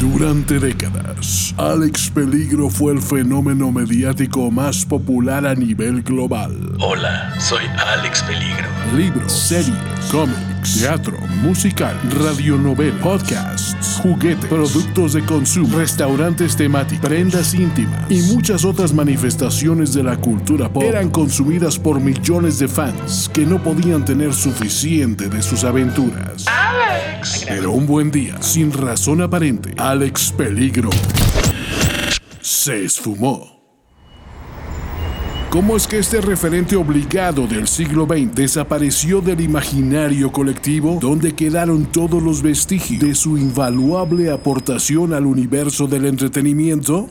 Durante décadas, Alex Peligro fue el fenómeno mediático más popular a nivel global. Hola, soy Alex Peligro. Libros, series, cómics, teatro, musical, radionovela, podcasts, juguetes, productos de consumo, restaurantes temáticos, prendas íntimas y muchas otras manifestaciones de la cultura pop eran consumidas por millones de fans que no podían tener suficiente de sus aventuras. Pero un buen día, sin razón aparente, Alex Peligro se esfumó. ¿Cómo es que este referente obligado del siglo XX desapareció del imaginario colectivo donde quedaron todos los vestigios de su invaluable aportación al universo del entretenimiento?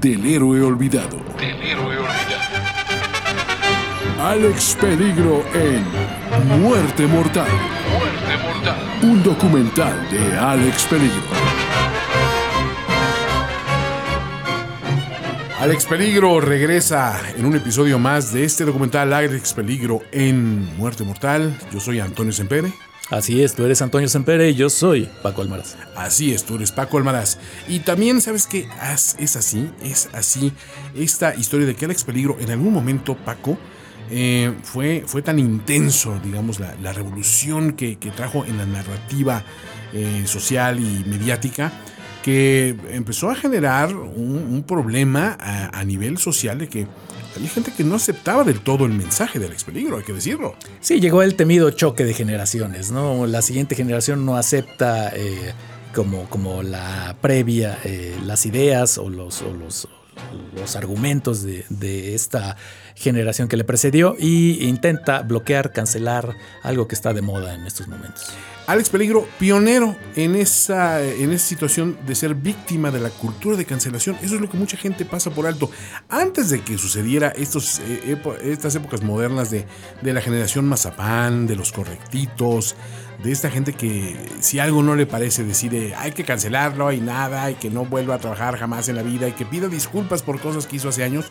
del héroe olvidado. Del héroe olvidado. Alex Peligro en Muerte Mortal, Muerte mortal. un documental de Alex Peligro. Alex Peligro regresa en un episodio más de este documental Alex Peligro en Muerte Mortal. Yo soy Antonio Sempere. Así es, tú eres Antonio Sempere y yo soy Paco Almaraz. Así es, tú eres Paco Almaraz. Y también sabes que es así, es así esta historia de que Alex Peligro en algún momento, Paco, eh, fue, fue tan intenso, digamos, la, la revolución que, que trajo en la narrativa eh, social y mediática, que empezó a generar un, problema a nivel social de que había gente que no aceptaba del todo el mensaje de Alex Peligro, hay que decirlo. Sí, llegó el temido choque de generaciones, ¿no? La siguiente generación no acepta eh, como, como la previa eh, las ideas o los, los argumentos de, de esta generación que le precedió y intenta bloquear, cancelar algo que está de moda en estos momentos. Alex Peligro, pionero en esa, en esa situación de ser víctima de la cultura de cancelación. Eso es lo que mucha gente pasa por alto. Antes de que sucediera estos, eh, estas épocas modernas de, de la generación mazapán, de los correctitos, de esta gente que si algo no le parece decide hay que cancelarlo y nada, y que no vuelva a trabajar jamás en la vida, y que pida disculpas por cosas que hizo hace años.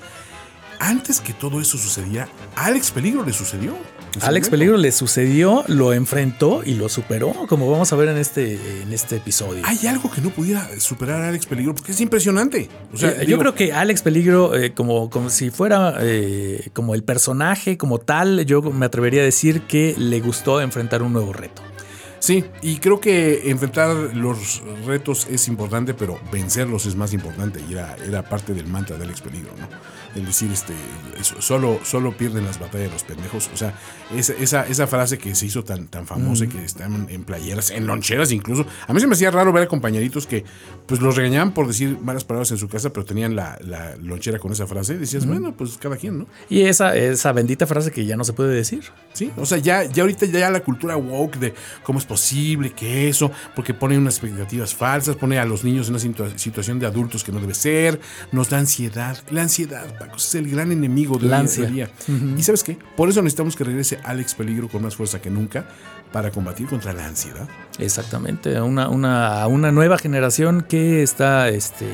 Antes que todo eso sucediera, Alex Peligro le sucedió. Alex. Peligro le sucedió, lo enfrentó y lo superó, como vamos a ver en este, en este episodio. hay algo que no pudiera superar a Alex Peligro porque es impresionante. O sea, Eh, yo creo que Alex Peligro, eh, como, como si fuera eh, como el personaje, como tal, yo me atrevería a decir que le gustó enfrentar un nuevo reto. Sí, y creo que enfrentar los retos es importante, pero vencerlos es más importante. Y era, era parte del mantra del Peligro, ¿no? El decir, este, solo, solo pierden las batallas los pendejos. O sea, esa, esa, esa frase que se hizo tan, tan famosa y que están en playeras, en loncheras incluso. A mí se me hacía raro ver a compañeritos que pues los regañaban por decir malas palabras en su casa, pero tenían la, la lonchera con esa frase. Decías, bueno, pues cada quien, ¿no? Y esa, esa bendita frase que ya no se puede decir. Sí, o sea, ya, ya ahorita ya la cultura woke de cómo es posible que eso, porque pone unas expectativas falsas, pone a los niños en una situa- situación de adultos que no debe ser, nos da ansiedad. La ansiedad, Es el gran enemigo de La hoy ansia. en día. ¿Y sabes qué? Por eso necesitamos que regrese Alex Peligro con más fuerza que nunca para combatir contra la ansiedad. Exactamente, una, una, una nueva generación que está, este,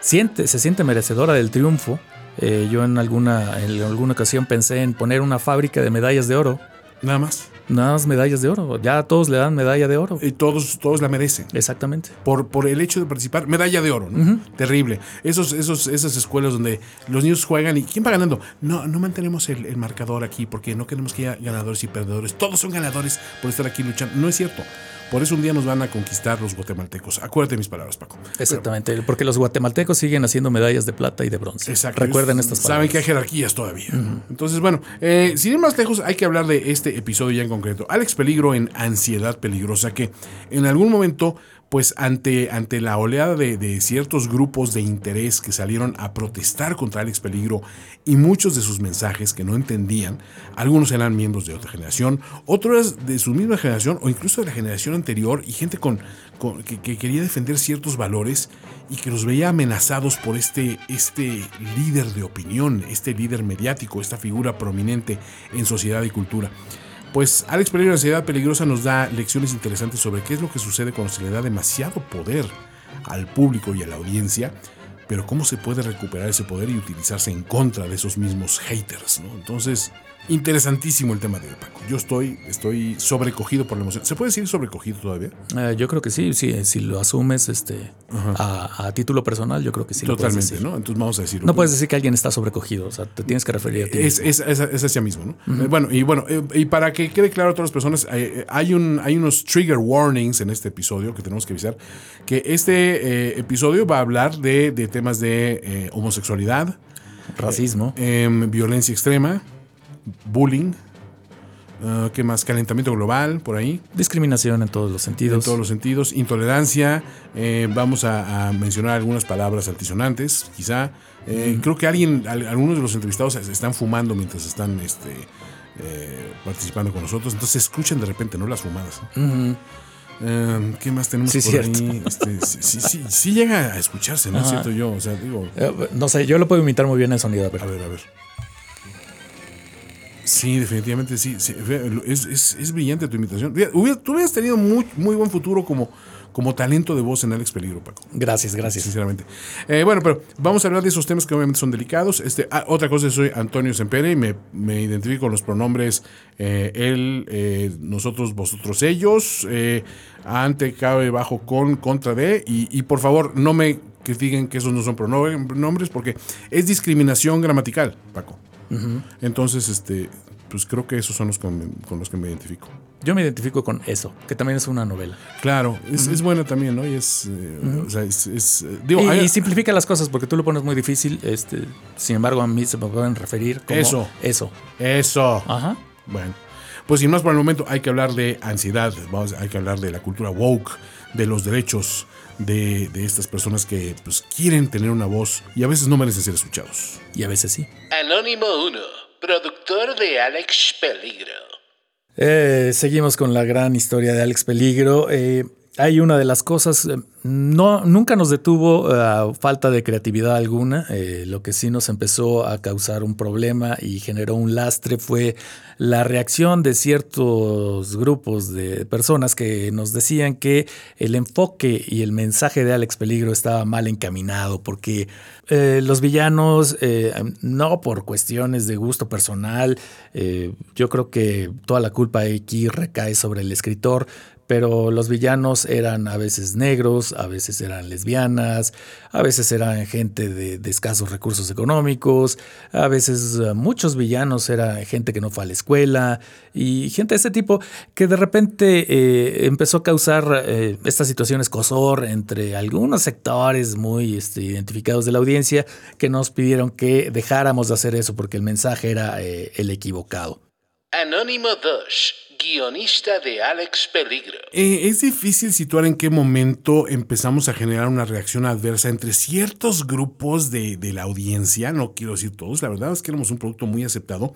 siente, se siente merecedora del triunfo. Eh, yo en alguna, en alguna ocasión pensé en poner una fábrica de medallas de oro. Nada más. Nada más medallas de oro. Ya a todos le dan medalla de oro. Y todos, todos la merecen. Exactamente. Por, por el hecho de participar, medalla de oro, ¿no? Terrible. Esos, esos, esas escuelas donde los niños juegan y ¿quién va ganando? No, no mantenemos el, el marcador aquí porque no queremos que haya ganadores y perdedores. Todos son ganadores por estar aquí luchando. No es cierto. Por eso un día nos van a conquistar los guatemaltecos. Acuérdate mis palabras, Paco. Exactamente, porque los guatemaltecos siguen haciendo medallas de plata y de bronce. Exacto. Recuerden estas Saben palabras. que hay jerarquías todavía. Entonces, bueno, eh, sin ir más lejos, hay que hablar de este episodio ya en concreto. Alex Peligro en Ansiedad Peligrosa, que en algún momento pues ante, ante la oleada de, de, ciertos grupos de interés que salieron a protestar contra Alex Peligro y muchos de sus mensajes que no entendían, algunos eran miembros de otra generación, otros de su misma generación o incluso de la generación anterior y gente con, con que, que, quería defender ciertos valores y que los veía amenazados por este, este líder de opinión, este líder mediático, esta figura prominente en sociedad y cultura. Pues Alex Peligro, Ansiedad Peligrosa, nos da lecciones interesantes sobre qué es lo que sucede cuando se le da demasiado poder al público y a la audiencia, pero cómo se puede recuperar ese poder y utilizarse en contra de esos mismos haters. ¿no? Entonces, interesantísimo el tema de Paco. Yo estoy, estoy sobrecogido por la emoción. ¿Se puede decir sobrecogido todavía? Eh, yo creo que sí, sí, si lo asumes este, a, a, título personal, yo creo que sí. Totalmente, ¿no? Entonces vamos a decirlo. No puedes decir que alguien está sobrecogido, o sea, te tienes que referir a ti. Es, es, es, es hacia mismo, ¿no? Uh -huh. Bueno, y bueno, eh, y para que quede claro a todas las personas, eh, hay, un, hay unos trigger warnings en este episodio que tenemos que avisar, que este eh, episodio va a hablar de, de temas de homosexualidad, racismo, em, violencia extrema, bullying, uh, ¿qué más? Calentamiento global, por ahí. Discriminación en todos los sentidos. En todos los sentidos. Intolerancia. Eh, vamos a, a, mencionar algunas palabras altisonantes, quizá. Eh, mm. Creo que alguien, algunos de los entrevistados están fumando mientras están este, eh, participando con nosotros. Entonces escuchan de repente, ¿no? Las fumadas. ¿Qué más tenemos sí, por cierto. ahí? Este, sí, sí, sí, sí, llega a escucharse, ¿no es cierto yo? O sea, digo. Eh, no sé, yo lo puedo imitar muy bien el sonido. Pero... A ver, a ver. Sí, definitivamente sí. sí es, es, es, brillante tu imitación. Tú hubieras tenido muy, muy buen futuro como, como talento de voz en Alex Peligro, Paco. Gracias, gracias. Sinceramente. Eh, bueno, pero vamos a hablar de esos temas que obviamente son delicados. Este, ah, otra cosa, soy Antonio Sempere y me, me identifico con los pronombres eh, él, eh, nosotros, vosotros, ellos, eh, ante, cabe, bajo, con, contra de. Y, y por favor, no me critiquen que esos no son pronombres porque es discriminación gramatical, Paco. Uh -huh. Entonces, este, pues creo que esos son los con, con, los que me identifico. Yo me identifico con eso, que también es una novela. Claro, es, uh -huh. es buena también, ¿no? Y es, eh, uh -huh. o sea, es, es digo, y, hay, y, simplifica las cosas porque tú lo pones muy difícil. Este, sin embargo, a mí se me pueden referir como eso, eso, eso. Ajá. Bueno, pues sin más por el momento hay que hablar de ansiedad, vamos, hay que hablar de la cultura woke, de los derechos de, de, estas personas que pues, quieren tener una voz y a veces no merecen ser escuchados. Y a veces sí. Anónimo 1, productor de Alex Peligro. Eh, seguimos con la gran historia de Alex Peligro. Eh, hay una de las cosas, no, nunca nos detuvo a uh, falta de creatividad alguna. Eh, lo que sí nos empezó a causar un problema y generó un lastre fue la reacción de ciertos grupos de personas que nos decían que el enfoque y el mensaje de Alex Peligro estaba mal encaminado porque eh, los villanos, eh, no por cuestiones de gusto personal, eh, yo creo que toda la culpa aquí recae sobre el escritor, pero los villanos eran a veces negros, a veces eran lesbianas, a veces eran gente de, escasos recursos económicos, a veces uh, muchos villanos eran gente que no fue a la escuela y gente de este tipo que de repente eh, empezó a causar eh, estas situaciones cosor entre algunos sectores muy este, identificados de la audiencia que nos pidieron que dejáramos de hacer eso porque el mensaje era eh, el equivocado. Anónimo 2 guionista de Alex Peligro. Eh, es difícil situar en qué momento empezamos a generar una reacción adversa entre ciertos grupos de, de, la audiencia, no quiero decir todos, la verdad es que éramos un producto muy aceptado,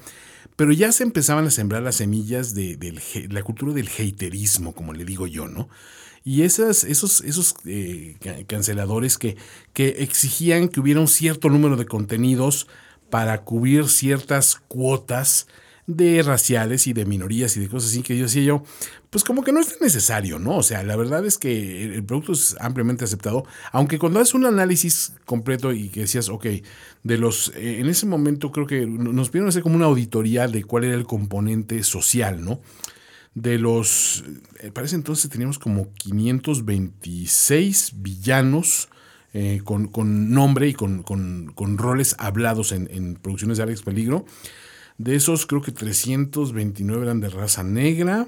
pero ya se empezaban a sembrar las semillas de, la cultura del haterismo, como le digo yo, ¿no? Y esas, esos, esos eh, canceladores que, que exigían que hubiera un cierto número de contenidos para cubrir ciertas cuotas de raciales y de minorías y de cosas así que yo decía yo, pues como que no es necesario, ¿no? O sea, la verdad es que el producto es ampliamente aceptado, aunque cuando haces un análisis completo y que decías, ok, de los, eh, en ese momento creo que nos pidieron hacer como una auditoría de cuál era el componente social, ¿no? De los, eh, parece entonces teníamos como 526 villanos, eh, con, con, nombre y con, con, con roles hablados en, en, producciones de Alex Peligro. De esos creo que 329 eran de raza negra.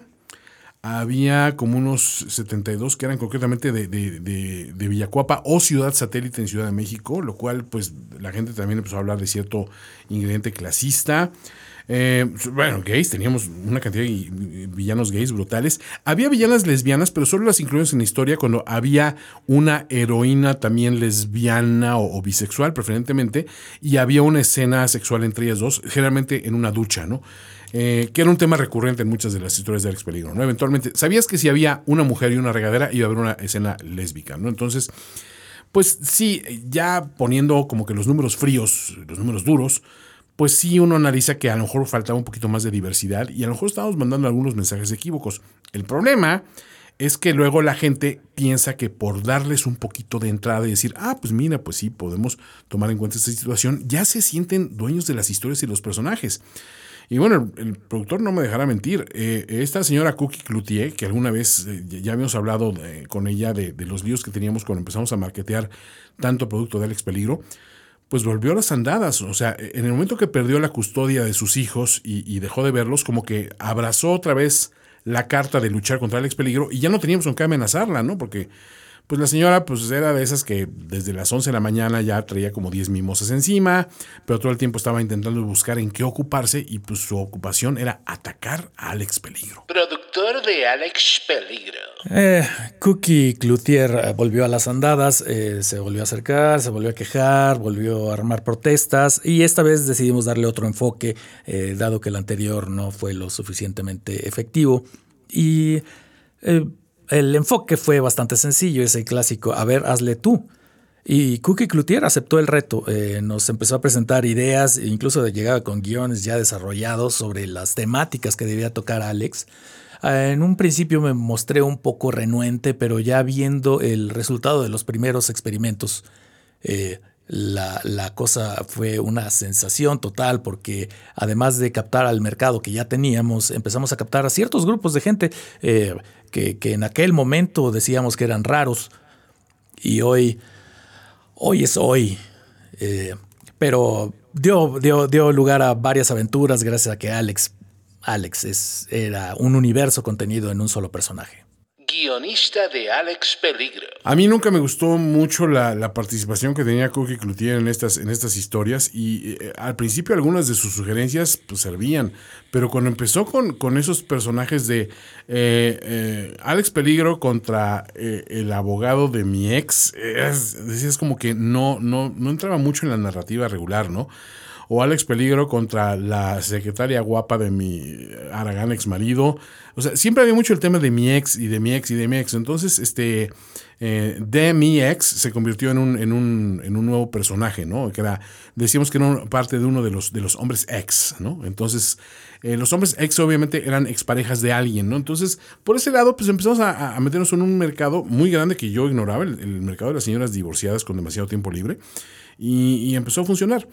Había como unos 72 que eran concretamente de, de, de, de, Villacuapa o ciudad satélite en Ciudad de México, lo cual pues la gente también empezó a hablar de cierto ingrediente clasista. Eh, bueno, gays, teníamos una cantidad de villanos gays brutales. Había villanas lesbianas, pero solo las incluimos en la historia cuando había una heroína también lesbiana o, bisexual, preferentemente, y había una escena sexual entre ellas dos, generalmente en una ducha, ¿no? Eh, que era un tema recurrente en muchas de las historias de Alex Peligro, ¿no? Eventualmente, ¿sabías que si había una mujer y una regadera iba a haber una escena lésbica, ¿no? Entonces, pues sí, ya poniendo como que los números fríos, los números duros, pues sí uno analiza que a lo mejor faltaba un poquito más de diversidad y a lo mejor estábamos mandando algunos mensajes equívocos. El problema es que luego la gente piensa que por darles un poquito de entrada y decir, ah, pues mira, pues sí, podemos tomar en cuenta esta situación, ya se sienten dueños de las historias y los personajes. Y bueno, el, productor no me dejará mentir. Eh, esta señora Cookie Cloutier, que alguna vez eh, ya habíamos hablado con ella de, de, los líos que teníamos cuando empezamos a marketear tanto producto de Alex Peligro, pues volvió a las andadas. O sea, en el momento que perdió la custodia de sus hijos y, dejó de verlos, como que abrazó otra vez la carta de luchar contra Alex Peligro y ya no teníamos con qué amenazarla, ¿no? Porque pues la señora pues era de esas que desde las 11 de la mañana ya traía como 10 mimosas encima, pero todo el tiempo estaba intentando buscar en qué ocuparse y pues su ocupación era atacar a Alex Peligro. Productor de Alex Peligro. Eh, Cookie Cloutier eh, volvió a las andadas, eh, se volvió a acercar, se volvió a quejar, volvió a armar protestas y esta vez decidimos darle otro enfoque, dado que el anterior no fue lo suficientemente efectivo. Y el enfoque fue bastante sencillo, ese clásico, a ver, hazle tú. Y Cookie Cloutier aceptó el reto, eh, nos empezó a presentar ideas, e incluso llegaba con guiones ya desarrollados sobre las temáticas que debía tocar Alex. Eh, en un principio me mostré un poco renuente, pero ya viendo el resultado de los primeros experimentos, eh, la, cosa fue una sensación total porque además de captar al mercado que ya teníamos, empezamos a captar a ciertos grupos de gente que, en aquel momento decíamos que eran raros y hoy, hoy es hoy. Eh, pero dio, dio, dio, lugar a varias aventuras gracias a que Alex, Alex es, era un universo contenido en un solo personaje guionista de Alex Peligro. A mí nunca me gustó mucho la, participación que tenía Cookie Cloutier en estas, en estas historias y eh, al principio algunas de sus sugerencias pues, servían, pero cuando empezó con, con esos personajes de eh, eh, Alex Peligro contra el abogado de mi ex, es, como que no, no, no entraba mucho en la narrativa regular, ¿no? O Alex Peligro contra la secretaria guapa de mi Aragán ex marido. O sea, siempre había mucho el tema de mi ex y de mi ex y de mi ex. Entonces, este, eh, de mi ex se convirtió en un, en un, en un nuevo personaje, ¿no? Que era, decíamos que era parte de uno de los, de los hombres ex, ¿no? Entonces, eh, los hombres ex obviamente eran exparejas de alguien, ¿no? Entonces, por ese lado, pues empezamos a, meternos en un mercado muy grande que yo ignoraba, el, mercado de las señoras divorciadas con demasiado tiempo libre, y empezó a funcionar.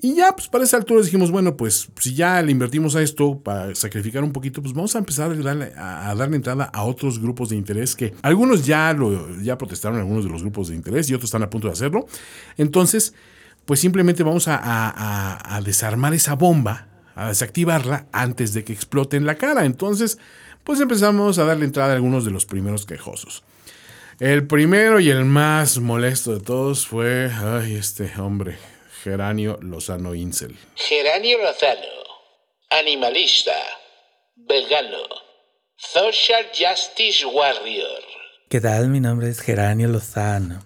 Y ya, pues para esa altura dijimos, bueno, pues si ya le invertimos a esto para sacrificar un poquito, pues vamos a empezar a darle, a darle entrada a otros grupos de interés que algunos ya, lo, ya protestaron, algunos de los grupos de interés y otros están a punto de hacerlo. Entonces, pues simplemente vamos a, a desarmar esa bomba, a desactivarla antes de que explote en la cara. Entonces, pues empezamos a darle entrada a algunos de los primeros quejosos. El primero y el más molesto de todos fue, ay, este hombre, Geranio Lozano Incel. Geranio Lozano, animalista, vegano, social justice warrior. ¿Qué tal? Mi nombre es Geranio Lozano.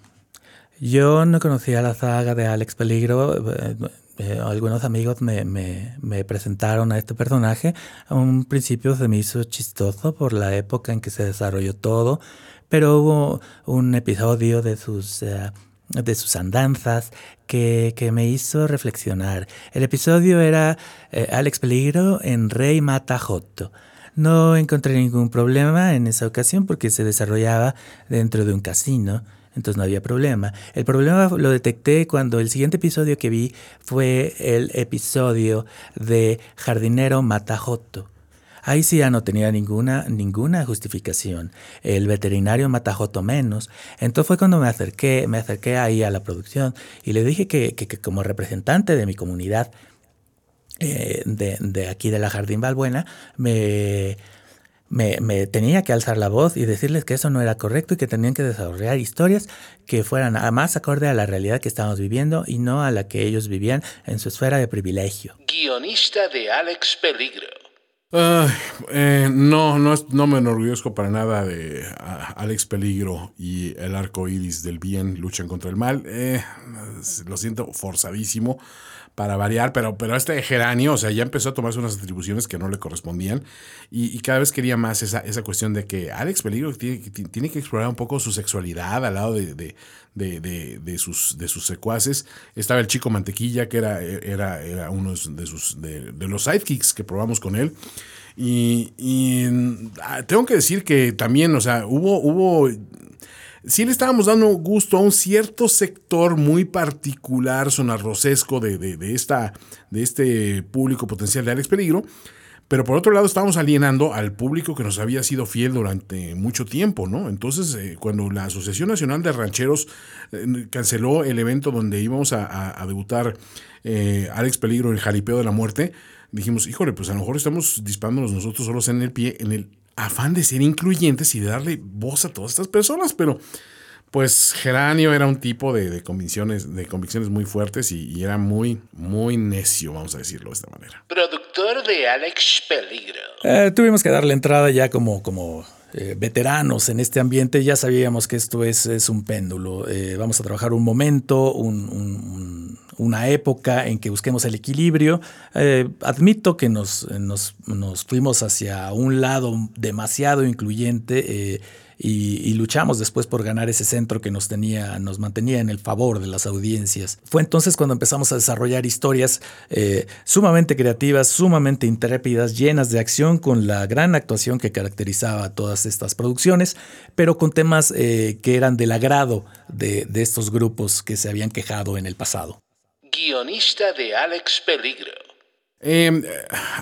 Yo no conocía la saga de Alex Peligro. Eh, eh, algunos amigos me, me, me, presentaron a este personaje. A un principio se me hizo chistoso por la época en que se desarrolló todo, pero hubo un episodio de sus... Eh, de sus andanzas que, me hizo reflexionar. El episodio era eh, Alex Peligro en Rey Mata Joto. No encontré ningún problema en esa ocasión porque se desarrollaba dentro de un casino, entonces no había problema. El problema lo detecté cuando el siguiente episodio que vi fue el episodio de Jardinero Mata Joto. Ahí sí ya no tenía ninguna, ninguna justificación. El veterinario Matajoto menos. Entonces fue cuando me acerqué, me acerqué ahí a la producción y le dije que, como representante de mi comunidad eh, de, aquí de la Jardín Balbuena, me, me, me, tenía que alzar la voz y decirles que eso no era correcto y que tenían que desarrollar historias que fueran más acorde a la realidad que estábamos viviendo y no a la que ellos vivían en su esfera de privilegio. Guionista de Alex Peligro. Eh, no, no, me enorgullezco para nada de Alex Peligro y el arco iris del bien luchan contra el mal. Eh, lo siento forzadísimo para variar, pero, pero este geranio, o sea, ya empezó a tomarse unas atribuciones que no le correspondían y, cada vez quería más esa, esa, cuestión de que Alex Peligro tiene, tiene, que explorar un poco su sexualidad al lado de, de, de, sus, de sus secuaces. Estaba el chico Mantequilla, que era, era, era uno de, sus, de, los sidekicks que probamos con él. Y, y, ah, tengo que decir que también, o sea, hubo, hubo sí le estábamos dando gusto a un cierto sector muy particular, sonarrocesco de, de, esta, de este público potencial de Alex Peligro. Pero por otro lado, estábamos alienando al público que nos había sido fiel durante mucho tiempo, ¿no? Entonces, eh, cuando la Asociación Nacional de Rancheros eh, canceló el evento donde íbamos a, debutar eh, Alex Peligro en Jalipeo de la Muerte, dijimos, híjole, pues a lo mejor estamos disparándonos nosotros solos en el pie, en el afán de ser incluyentes y de darle voz a todas estas personas, pero pues Geranio era un tipo de, convicciones, de convicciones muy fuertes y, era muy, muy necio, vamos a decirlo de esta manera. Productor de Alex Peligro. Eh, tuvimos que darle entrada ya como, como eh, veteranos en este ambiente, ya sabíamos que esto es, es un péndulo. Eh, vamos a trabajar un momento, una época en que busquemos el equilibrio. Eh, admito que nos, nos, nos, fuimos hacia un lado demasiado incluyente y, luchamos después por ganar ese centro que nos tenía, nos mantenía en el favor de las audiencias. Fue entonces cuando empezamos a desarrollar historias eh, sumamente creativas, sumamente intrépidas, llenas de acción, con la gran actuación que caracterizaba todas estas producciones, pero con temas eh, que eran del agrado de, de estos grupos que se habían quejado en el pasado. Guionista de Alex Peligro. Em,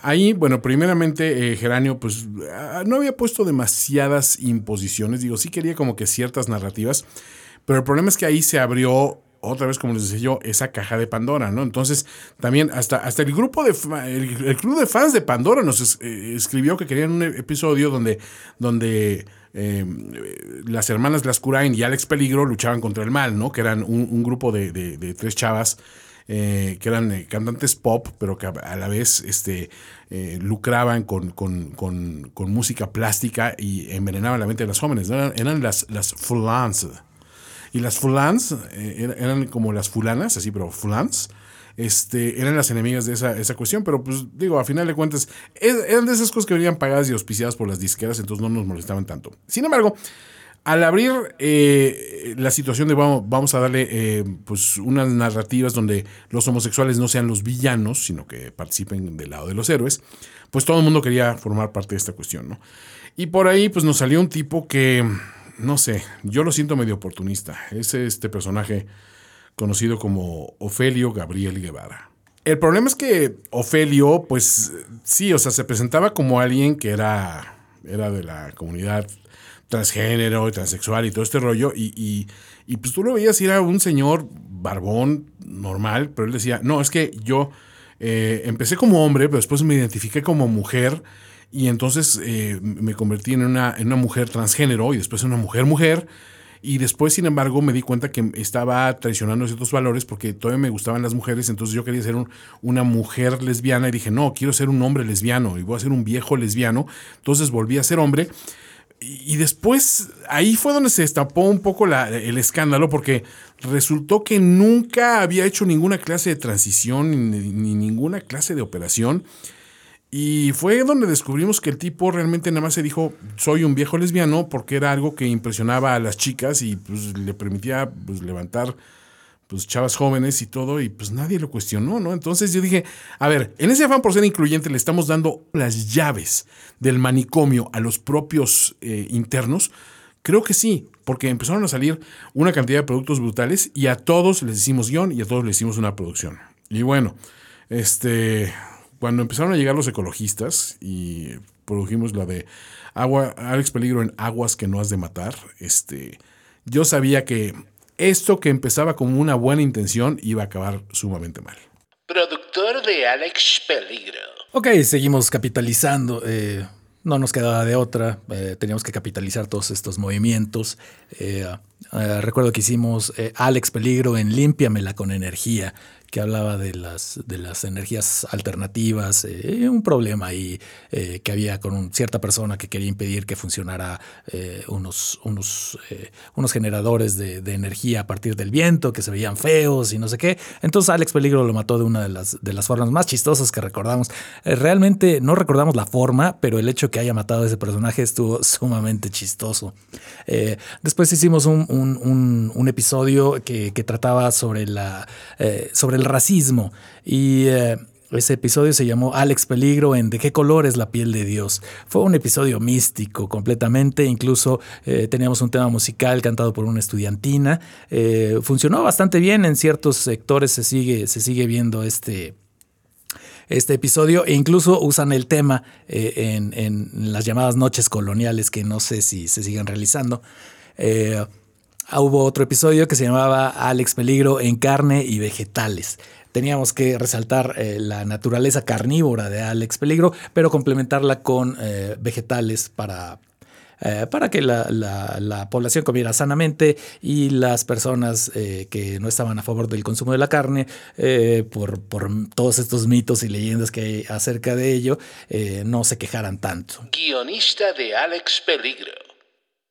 ahí, bueno, primeramente eh, Geranio, pues ah, no había puesto demasiadas imposiciones, digo, sí quería como que ciertas narrativas, pero el problema es que ahí se abrió otra vez, como les decía yo, esa caja de Pandora, ¿no? Entonces, también hasta, hasta el grupo de, el, club de fans de Pandora nos eh, escribió que querían un episodio donde, donde em, las hermanas Lascurain y Alex Peligro luchaban contra el mal, ¿no? Que eran un, grupo de tres chavas eh, que eran eh, cantantes pop, pero que a, la vez este, eh, lucraban con, música plástica y envenenaban la mente de los jóvenes. Eran, las, las fulans. Y las fulans eran como las fulanas, así, pero fulans. Este, eran las enemigas de esa, esa cuestión, pero pues digo, a final de cuentas, eran de esas cosas que venían pagadas y auspiciadas por las disqueras, entonces no nos molestaban tanto. Sin embargo, al abrir eh, la situación de vamos, vamos a darle eh, pues unas narrativas donde los homosexuales no sean los villanos, sino que participen del lado de los héroes, pues todo el mundo quería formar parte de esta cuestión, ¿no? Y por ahí pues nos salió un tipo que, no sé, yo lo siento medio oportunista. Es este personaje conocido como Ofelio Gabriel Guevara. El problema es que Ofelio, pues sí, o sea, se presentaba como alguien que era, era de la comunidad transgénero y transexual y todo este rollo. Y, y, pues tú lo veías y era un señor barbón, normal, pero él decía, no, es que yo eh, empecé como hombre, pero después me identifiqué como mujer y entonces eh, me convertí en una, en una mujer transgénero y después en una mujer mujer. Y después, sin embargo, me di cuenta que estaba traicionando ciertos valores porque todavía me gustaban las mujeres, entonces yo quería ser una mujer lesbiana y dije, no, quiero ser un hombre lesbiano y voy a ser un viejo lesbiano. Entonces volví a ser hombre y después ahí fue donde se destapó un poco el escándalo porque resultó que nunca había hecho ninguna clase de transición ni, ninguna clase de operación. Y fue donde descubrimos que el tipo realmente nada más se dijo, soy un viejo lesbiano, porque era algo que impresionaba a las chicas y pues, le permitía pues, levantar pues chavas jóvenes y todo, y pues nadie lo cuestionó, ¿no? Entonces yo dije, a ver, en ese afán por ser incluyente le estamos dando las llaves del manicomio a los propios eh, internos. Creo que sí, porque empezaron a salir una cantidad de productos brutales y a todos les hicimos guion y a todos les hicimos una producción. Y bueno, este, cuando empezaron a llegar los ecologistas y produjimos la de agua, Alex Peligro en aguas que no has de matar, este, yo sabía que esto que empezaba como una buena intención iba a acabar sumamente mal. Productor de Alex Peligro. Ok, seguimos capitalizando. Eh, no nos quedaba de otra, teníamos que capitalizar todos estos movimientos. recuerdo que hicimos Alex Peligro en Límpiamela con energía, que hablaba de las, de las energías alternativas, eh, un problema ahí eh, que había con cierta persona que quería impedir que funcionara eh, unos, unos, unos generadores de, energía a partir del viento que se veían feos y no sé qué. Entonces Alex Peligro lo mató de una de las, de las formas más chistosas que recordamos. realmente no recordamos la forma, pero el hecho que haya matado a ese personaje estuvo sumamente chistoso. después hicimos un, un, un, episodio que, que, trataba sobre la sobre el racismo. Y eh, ese episodio se llamó Alex Peligro en ¿De qué color es la piel de Dios? Fue un episodio místico completamente, incluso eh, teníamos un tema musical cantado por una estudiantina. Eh, funcionó bastante bien, en ciertos sectores se sigue, se sigue viendo este, este episodio e incluso usan el tema en, en, las llamadas noches coloniales que no sé si se siguen realizando. Ah, hubo otro episodio que se llamaba Alex Peligro en carne y vegetales. Teníamos que resaltar eh, la naturaleza carnívora de Alex Peligro, pero complementarla con eh, vegetales para, eh, para que la, población comiera sanamente y las personas que no estaban a favor del consumo de la carne, por, por, todos estos mitos y leyendas que hay acerca de ello, no se quejaran tanto. Guionista de Alex Peligro.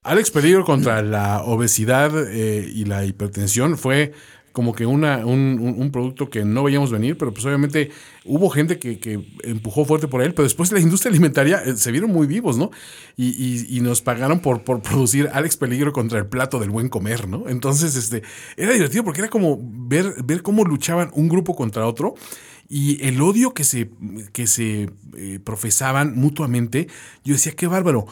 Alex Peligro contra la obesidad eh, y la hipertensión fue como que una, un, producto que no veíamos venir, pero pues obviamente hubo gente que, empujó fuerte por él, pero después la industria alimentaria eh, se vieron muy vivos, ¿no? Y, nos pagaron por, por producir Alex Peligro contra el plato del buen comer, ¿no? Entonces, este, era divertido porque era como ver, ver cómo luchaban un grupo contra otro y el odio que se, que se eh, profesaban mutuamente, yo decía, qué bárbaro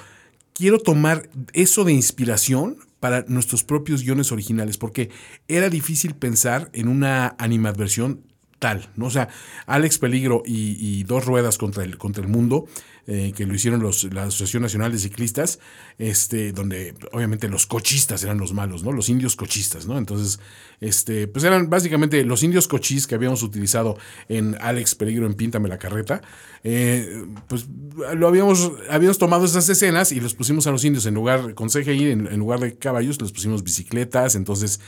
quiero tomar eso de inspiración para nuestros propios guiones originales, porque era difícil pensar en una animadversión tal, ¿no? O sea, Alex Peligro y, Dos Ruedas contra el, contra el Mundo, eh, que lo hicieron los, la Asociación Nacional de Ciclistas, este, donde obviamente los cochistas eran los malos, ¿no? Los indios cochistas, ¿no? Entonces, este, pues eran básicamente los indios cochis que habíamos utilizado en Alex Peligro en Píntame la Carreta, eh, pues lo habíamos, habíamos tomado esas escenas y los pusimos a los indios en lugar, con en, en lugar de caballos, les pusimos bicicletas, entonces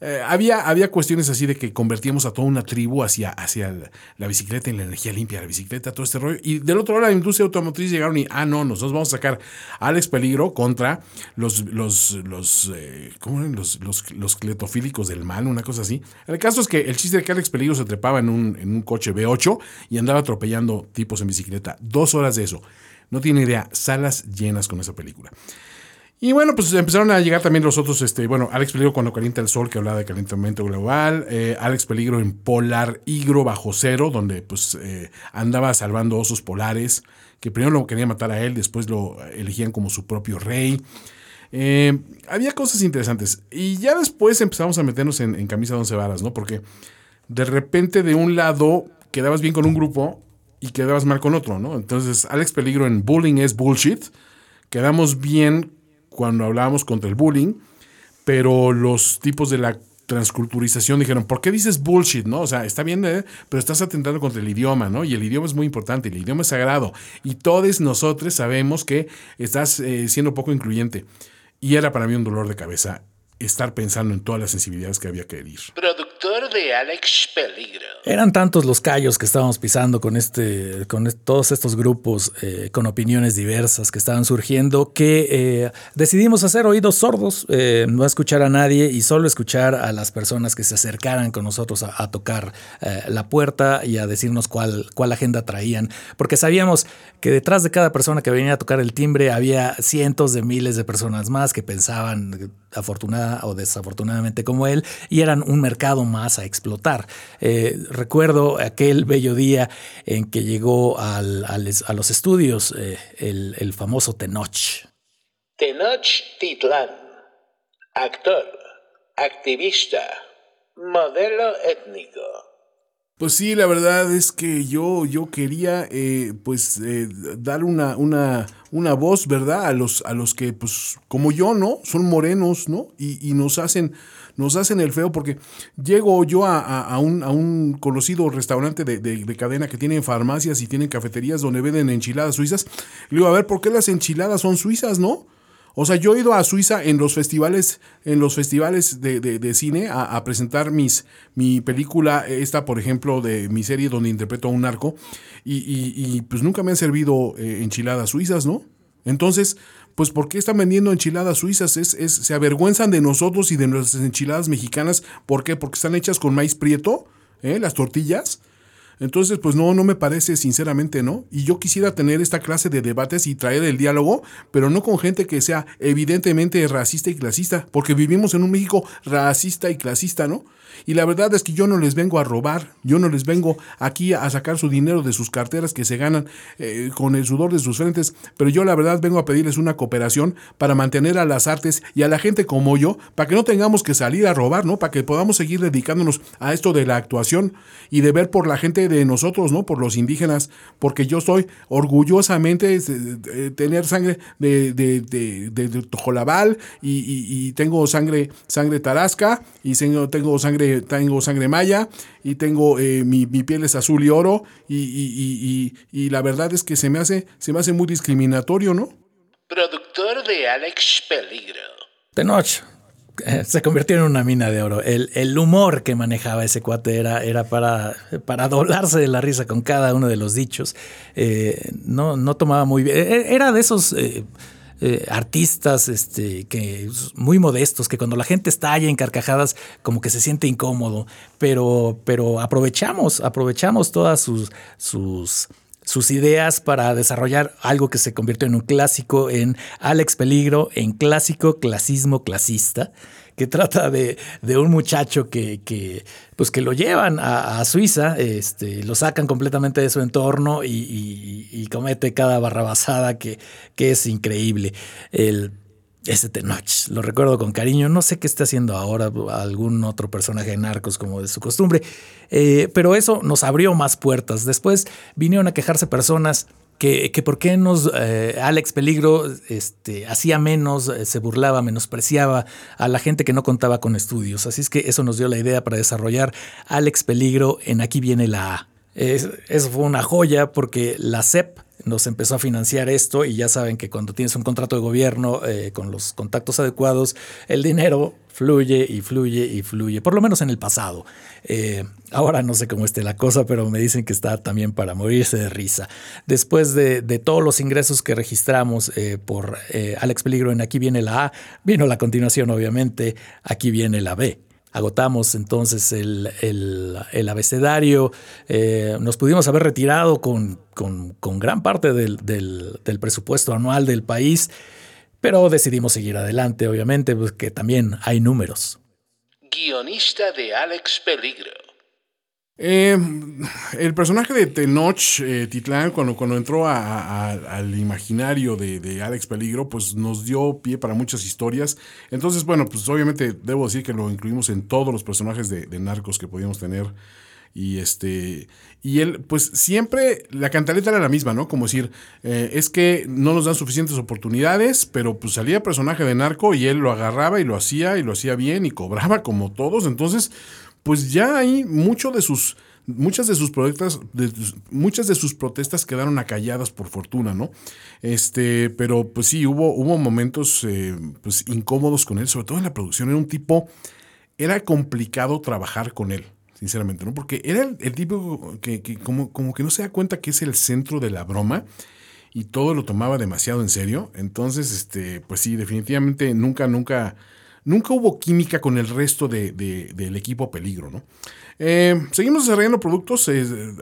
eh, había, había cuestiones así de que convertíamos a toda una tribu hacia, hacia la, bicicleta y la energía limpia, la bicicleta, todo este rollo. Y del otro lado, la industria automotriz llegaron y, ah, no, nosotros vamos a sacar Alex Peligro contra los, los, los, eh, ¿cómo? Los, los, los, cletofílicos del mal, una cosa así. El caso es que el chiste de que Alex Peligro se trepaba en un, en un coche V8 y andaba atropellando tipos en bicicleta. Dos horas de eso. No tiene idea, salas llenas con esa película. Y bueno, pues empezaron a llegar también los otros, este, bueno, Alex Peligro cuando calienta el sol, que hablaba de calentamiento global, eh, Alex Peligro en Polar Higro bajo cero, donde pues eh, andaba salvando osos polares, que primero lo querían matar a él, después lo elegían como su propio rey. Eh, había cosas interesantes. Y ya después empezamos a meternos en, camisa de once varas, ¿no? Porque de repente de un lado quedabas bien con un grupo y quedabas mal con otro, ¿no? Entonces Alex Peligro en Bullying es bullshit. Quedamos bien cuando hablábamos contra el bullying, pero los tipos de la transculturización dijeron, ¿por qué dices bullshit? ¿No? O sea, está bien, ¿eh? pero estás atentando contra el idioma, ¿no? Y el idioma es muy importante, el idioma es sagrado. Y todos nosotros sabemos que estás eh, siendo poco incluyente. Y era para mí un dolor de cabeza estar pensando en todas las sensibilidades que había que herir. Productor de Alex Peligro. Eran tantos los callos que estábamos pisando con, este, con todos estos grupos eh, con opiniones diversas que estaban surgiendo que eh, decidimos hacer oídos sordos, eh, no escuchar a nadie y solo escuchar a las personas que se acercaran con nosotros a, tocar la puerta y a decirnos cuál, cuál agenda traían, porque sabíamos que detrás de cada persona que venía a tocar el timbre había cientos de miles de personas más que pensaban afortunada o desafortunadamente como él, y eran un mercado más a explotar. Eh, recuerdo aquel bello día en que llegó a los estudios eh, el, famoso Tenoch. Tenoch Titlán, actor, activista, modelo étnico. Pues sí, la verdad es que yo, yo quería eh, pues dar una, una, una voz, ¿verdad? A los, a los que, pues, como yo, ¿no? Son morenos, ¿no? Y, nos hacen, nos hacen el feo porque llego yo a, un, a un, conocido restaurante de, de, cadena que tienen farmacias y tienen cafeterías donde venden enchiladas suizas. Y digo, a ver, ¿por qué las enchiladas son suizas, no? O sea, yo he ido a Suiza en los festivales, en los festivales de, cine a, presentar mis, mi película, esta, por ejemplo, de mi serie donde interpreto a un narco, y, pues nunca me han servido eh, enchiladas suizas, ¿no? Entonces, pues ¿por qué están vendiendo enchiladas suizas? Es, es, se avergüenzan de nosotros y de nuestras enchiladas mexicanas. ¿Por qué? Porque están hechas con maíz prieto, ¿eh? las tortillas. Entonces, pues no, no me parece sinceramente, ¿no? Y yo quisiera tener esta clase de debates y traer el diálogo, pero no con gente que sea evidentemente racista y clasista, porque vivimos en un México racista y clasista, ¿no? Y la verdad es que yo no les vengo a robar, yo no les vengo aquí a sacar su dinero de sus carteras que se ganan eh, con el sudor de sus frentes, pero yo la verdad vengo a pedirles una cooperación para mantener a las artes y a la gente como yo, para que no tengamos que salir a robar, ¿no? Para que podamos seguir dedicándonos a esto de la actuación y de ver por la gente de nosotros, ¿no? Por los indígenas, porque yo estoy orgullosamente de, tener sangre de, de, de, Tojolabal y, tengo sangre, sangre tarasca y tengo sangre tengo sangre maya y tengo eh, mi, piel es azul y oro y, la verdad es que se me hace, se me hace muy discriminatorio, ¿no? Productor de Alex Peligro. noche eh, se convirtió en una mina de oro. El, humor que manejaba ese cuate era, era para, para doblarse de la risa con cada uno de los dichos. Eh, no, no tomaba muy bien. Era de esos eh, artistas este, que, muy modestos, que cuando la gente está allá en carcajadas como que se siente incómodo, pero, pero aprovechamos, aprovechamos todas sus, sus, sus ideas para desarrollar algo que se convirtió en un clásico, en Alex Peligro, en clásico clasismo clasista que trata de, un muchacho que, pues que lo llevan a, Suiza, este, lo sacan completamente de su entorno y, comete cada barrabasada que, que es increíble. El, ese Tenoch, lo recuerdo con cariño. No sé qué está haciendo ahora algún otro personaje de narcos como de su costumbre, eh, pero eso nos abrió más puertas. Después vinieron a quejarse personas que, que por qué nos eh, Alex Peligro este, hacía menos, eh, se burlaba, menospreciaba a la gente que no contaba con estudios. Así es que eso nos dio la idea para desarrollar Alex Peligro en Aquí viene la A. eso fue una joya porque la CEP nos empezó a financiar esto y ya saben que cuando tienes un contrato de gobierno eh, con los contactos adecuados, el dinero fluye y fluye y fluye, por lo menos en el pasado. Eh, ahora no sé cómo esté la cosa, pero me dicen que está también para morirse de risa. Después de, todos los ingresos que registramos eh, por Alex Peligro en Aquí viene la A, vino la continuación obviamente, Aquí viene la B agotamos entonces el, abecedario, eh, nos pudimos haber retirado con, gran parte del, presupuesto anual del país, pero decidimos seguir adelante, obviamente, porque también hay números. Guionista de Alex Peligro. Eh, el personaje de Tenoch eh, Titlán, cuando, cuando entró al imaginario de, Alex Peligro, pues nos dio pie para muchas historias. Entonces, bueno, pues obviamente debo decir que lo incluimos en todos los personajes de, narcos que podíamos tener. Y este. Y él, pues siempre la cantaleta era la misma, ¿no? Como decir, eh, es que no nos dan suficientes oportunidades, pero pues salía personaje de narco y él lo agarraba y lo hacía y lo hacía bien y cobraba como todos. Entonces pues ya hay mucho de sus, muchas de sus protestas, muchas de sus protestas quedaron acalladas por fortuna, ¿no? Este, pero pues sí, hubo, hubo momentos eh, pues incómodos con él, sobre todo en la producción. Era un tipo, era complicado trabajar con él, sinceramente, ¿no? Porque era el, tipo que, como, como que no se da cuenta que es el centro de la broma y todo lo tomaba demasiado en serio. Entonces, este, pues sí, definitivamente nunca, nunca nunca hubo química con el resto del equipo Peligro, ¿no? Eh, seguimos desarrollando productos.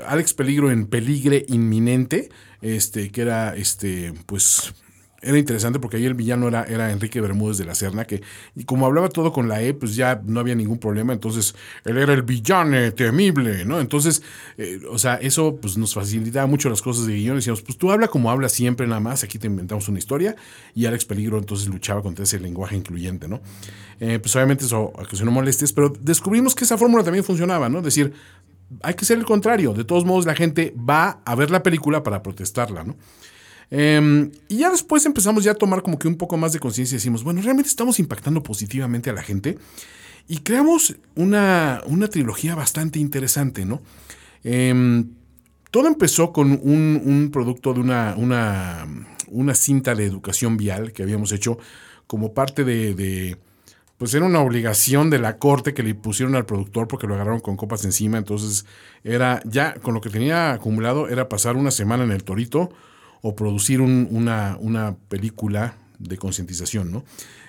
Alex Peligro en Peligre Inminente, este, que era este, pues era interesante porque ahí el villano era, era Enrique Bermúdez de la Serna, que y como hablaba todo con la E, pues ya no había ningún problema, entonces él era el villano temible, ¿no? Entonces, eh, o sea, eso pues nos facilitaba mucho las cosas de guion, decíamos, pues tú habla como hablas siempre nada más, aquí te inventamos una historia, y Alex Peligro entonces luchaba contra ese lenguaje incluyente, ¿no? Eh, pues obviamente eso, no molestes, pero descubrimos que esa fórmula también funcionaba, ¿no? Es decir, hay que ser el contrario, de todos modos la gente va a ver la película para protestarla, ¿no? Em, y ya después empezamos ya a tomar como que un poco más de conciencia y decimos, bueno, realmente estamos impactando positivamente a la gente. Y creamos una, una trilogía bastante interesante, ¿no? Em, todo empezó con un, producto de una, una, una, cinta de educación vial que habíamos hecho como parte de, Pues era una obligación de la corte que le pusieron al productor porque lo agarraron con copas encima. Entonces era ya con lo que tenía acumulado era pasar una semana en el torito o producir una, una película de concientización, ¿no?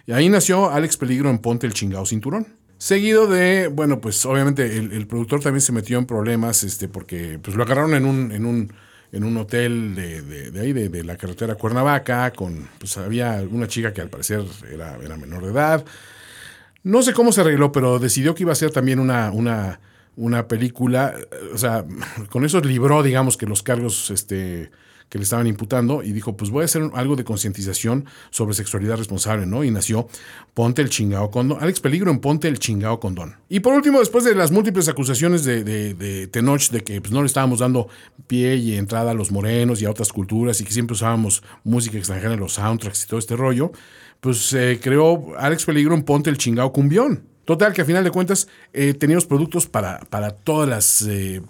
Y ahí nació Alex Peligro en Ponte el chingado cinturón. Seguido de, bueno, pues obviamente el, productor también se metió en problemas, este, porque pues lo agarraron en un, en un, en un hotel de, de, ahí, de, la carretera Cuernavaca, con, pues había una chica que al parecer era, era menor de edad. No sé cómo se arregló, pero decidió que iba a ser también una, una, una película, o sea, con eso libró, digamos, que los cargos, este, que le estaban imputando y dijo, pues voy a hacer algo de concientización sobre sexualidad responsable, ¿no? Y nació Ponte el chingao condón. Alex Peligro en Ponte el chingao condón. Y por último, después de las múltiples acusaciones de, de, Tenoch de que pues, no le estábamos dando pie y entrada a los morenos y a otras culturas y que siempre usábamos música extranjera en los soundtracks y todo este rollo, pues se creó Alex Peligro en Ponte el chingao cumbión. Total, que a final de cuentas eh, teníamos productos para, para todas las... Eh,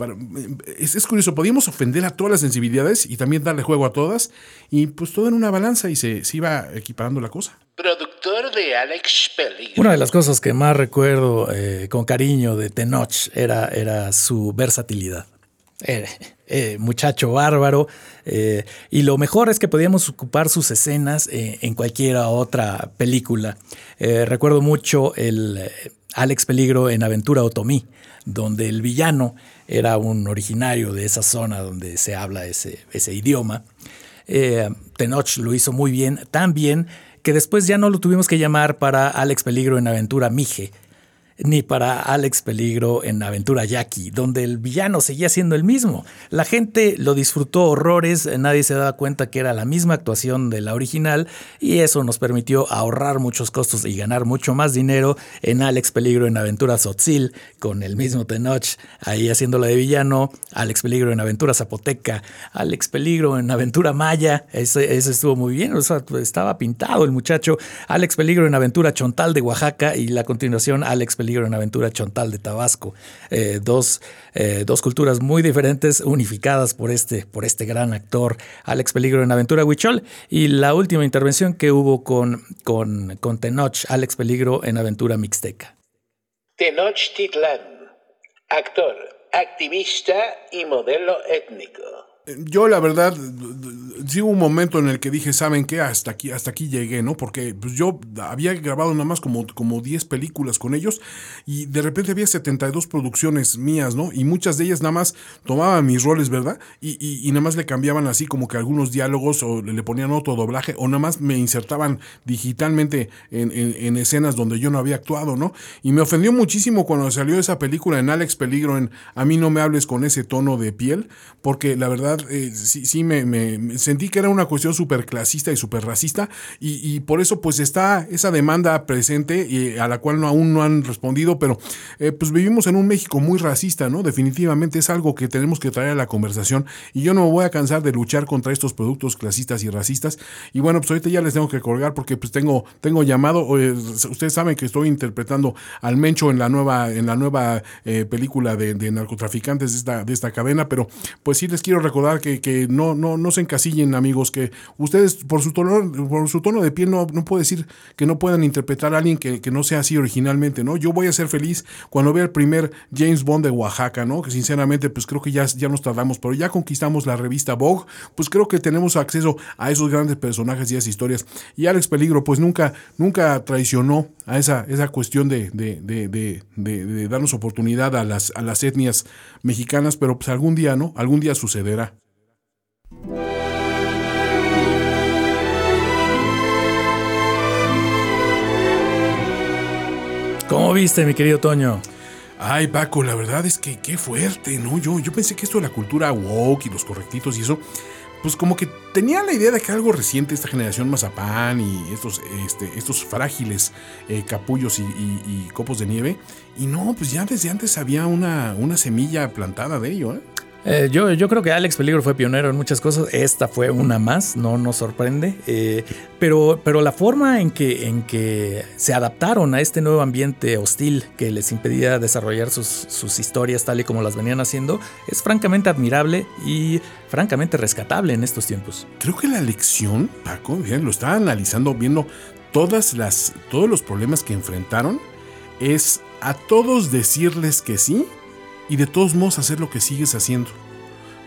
es, curioso, podíamos ofender a todas las sensibilidades y también darle juego a todas y pues todo en una balanza y se, iba equiparando la cosa. Productor de Alex Peligro. Una de las cosas que más recuerdo eh, con cariño de Tenoch era, era su versatilidad. Eh, muchacho bárbaro. Eh, y lo mejor es que podíamos ocupar sus escenas eh, en cualquier otra película. recuerdo mucho el Alex Peligro en Aventura Otomí, donde el villano era un originario de esa zona donde se habla ese, ese idioma. Tenoch lo hizo muy bien, tan bien que después ya no lo tuvimos que llamar para Alex Peligro en Aventura Mije, ni para Alex Peligro en Aventura Jackie, donde el villano seguía siendo el mismo. La gente lo disfrutó horrores, nadie se daba cuenta que era la misma actuación de la original y eso nos permitió ahorrar muchos costos y ganar mucho más dinero en Alex Peligro en Aventura Sotzil, con el mismo Tenoch ahí haciéndola de villano, Alex Peligro en Aventura Zapoteca, Alex Peligro en Aventura Maya, ese, estuvo muy bien, estaba pintado el muchacho, Alex Peligro en Aventura Chontal de Oaxaca y la continuación Alex Peligro Peligro en Aventura Chontal de Tabasco. Eh, dos, eh, dos, culturas muy diferentes unificadas por este, por este gran actor, Alex Peligro en Aventura Huichol. Y la última intervención que hubo con, con, Tenoch, Alex Peligro en Aventura Mixteca. Tenoch Titlán, actor, activista y modelo étnico. Yo la verdad, sí un momento en el que dije, ¿saben qué? Hasta aquí, hasta aquí llegué, ¿no? Porque pues, yo había grabado nada más como, como 10 películas con ellos y de repente había 72 producciones mías, ¿no? Y muchas de ellas nada más tomaban mis roles, ¿verdad? Y, y, nada más le cambiaban así como que algunos diálogos o le ponían otro doblaje o nada más me insertaban digitalmente en, en, escenas donde yo no había actuado, ¿no? Y me ofendió muchísimo cuando salió esa película en Alex Peligro, en A mí no me hables con ese tono de piel, porque la verdad eh, sí, sí me, sentí que era una cuestión súper clasista y súper racista y, por eso pues está esa demanda presente y a la cual no, aún no han respondido, pero eh, pues vivimos en un México muy racista, ¿no? Definitivamente es algo que tenemos que traer a la conversación y yo no me voy a cansar de luchar contra estos productos clasistas y racistas y bueno, pues ahorita ya les tengo que colgar porque pues tengo, tengo llamado, eh, ustedes saben que estoy interpretando al Mencho en la nueva, en la nueva película de, de narcotraficantes de esta, de esta cadena, pero pues sí les quiero recordar que, no, no, no se encasillen, amigos, que ustedes por su tono, por su tono de piel no, no puedo decir que no puedan interpretar a alguien que, no sea así originalmente, ¿no? Yo voy a ser feliz cuando vea el primer James Bond de Oaxaca, ¿no? Que sinceramente, pues creo que ya, ya nos tardamos, pero ya conquistamos la revista Vogue, pues creo que tenemos acceso a esos grandes personajes y esas historias. Y Alex Peligro, pues nunca, nunca traicionó a esa, esa cuestión de, de, de, de, darnos oportunidad a las, a las etnias mexicanas, pero pues algún día, ¿no? Algún día sucederá. ¿Cómo viste, mi querido Toño? Ay, Paco, la verdad es que qué fuerte, ¿no? Yo, yo pensé que esto de la cultura woke y los correctitos y eso, pues como que tenía la idea de que algo reciente, esta generación mazapán y estos, este, estos frágiles eh, capullos y, copos de nieve. Y no, pues ya desde antes había una, una semilla plantada de ello, ¿eh? Eh, yo, creo que Alex Peligro fue pionero en muchas cosas. Esta fue una más, no nos sorprende. Eh, pero, la forma en que, se adaptaron a este nuevo ambiente hostil que les impedía desarrollar sus, historias tal y como las venían haciendo es francamente admirable y francamente rescatable en estos tiempos. Creo que la lección, Paco, bien, lo estaba analizando, viendo todas todos los problemas que enfrentaron, es a todos decirles que sí y de todos modos hacer lo que sigues haciendo.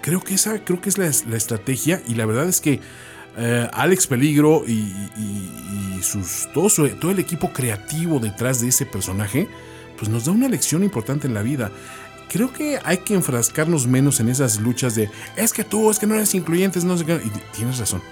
Creo que esa creo que es la, estrategia y la verdad es que eh, Alex Peligro y, sus, todo, todo el equipo creativo detrás de ese personaje, pues nos da una lección importante en la vida. Creo que hay que enfrascarnos menos en esas luchas de es que tú, es que no eres incluyente, no sé qué. Y tienes razón.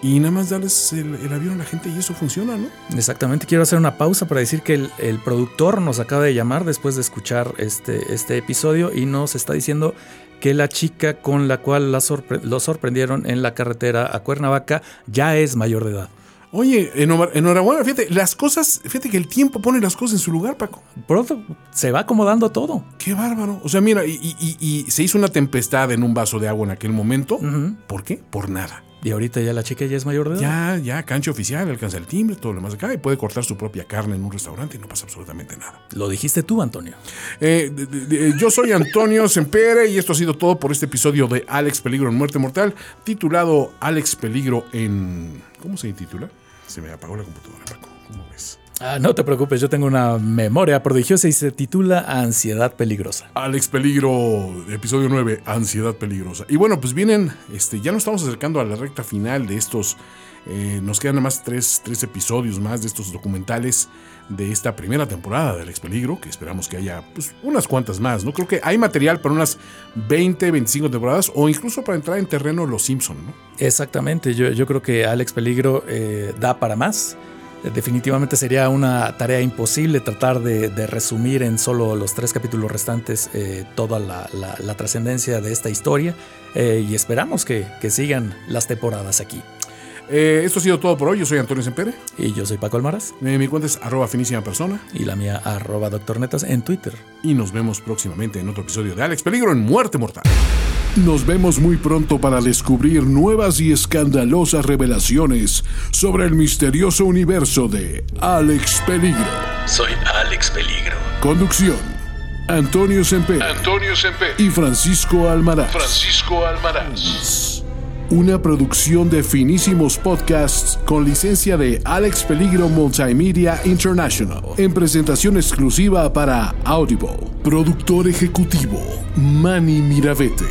Y nada más darles el, avión a la gente y eso funciona, ¿no? Exactamente. Quiero hacer una pausa para decir que el, productor nos acaba de llamar después de escuchar este, este episodio y nos está diciendo que la chica con la cual lo sorprendieron en la carretera a Cuernavaca ya es mayor de edad. Oye, enhorabuena, fíjate, las cosas, fíjate que el tiempo pone las cosas en su lugar, Paco. Pronto se va acomodando todo. Qué bárbaro. O sea, mira, y, se hizo una tempestad en un vaso de agua en aquel momento. ¿Por qué? Por nada. Y ahorita ya la chica ya es mayor de edad. Ya, ya, cancha oficial, alcanza el timbre, todo lo demás acá y puede cortar su propia carne en un restaurante y no pasa absolutamente nada. Lo dijiste tú, Antonio. Eh, yo soy Antonio Sempere y esto ha sido todo por este episodio de Alex Peligro en Muerte Mortal, titulado Alex Peligro en. ¿Cómo se titula? Se me apagó la computadora, Paco. ¿Cómo ves? Ah, no te preocupes, yo tengo una memoria prodigiosa y se titula Ansiedad Peligrosa. Alex Peligro, episodio 9, Ansiedad Peligrosa. Y bueno, pues vienen, este, ya nos estamos acercando a la recta final de estos. Eh, nos quedan nada más tres, episodios más de estos documentales de esta primera temporada de Alex Peligro, que esperamos que haya pues, unas cuantas más. ¿no? Creo que hay material para unas 20, 25 temporadas o incluso para entrar en terreno Los Simpson. ¿no? Exactamente, yo, yo creo que Alex Peligro eh, da para más definitivamente sería una tarea imposible tratar de, resumir en solo los tres capítulos restantes eh, toda la, trascendencia de esta historia eh, y esperamos que, sigan las temporadas aquí. Eh, esto ha sido todo por hoy. Yo soy Antonio Sempere. Y yo soy Paco Almaraz. mi cuenta es arroba finísima persona. Y la mía arroba doctor netas en Twitter. Y nos vemos próximamente en otro episodio de Alex Peligro en Muerte Mortal. Nos vemos muy pronto para descubrir nuevas y escandalosas revelaciones sobre el misterioso universo de Alex Peligro. Soy Alex Peligro. Conducción. Antonio Semper. Antonio Semper. Y Francisco Almaraz. Francisco Almaraz. Una producción de finísimos podcasts con licencia de Alex Peligro Multimedia International. En presentación exclusiva para Audible. Productor ejecutivo Manny Mirabete.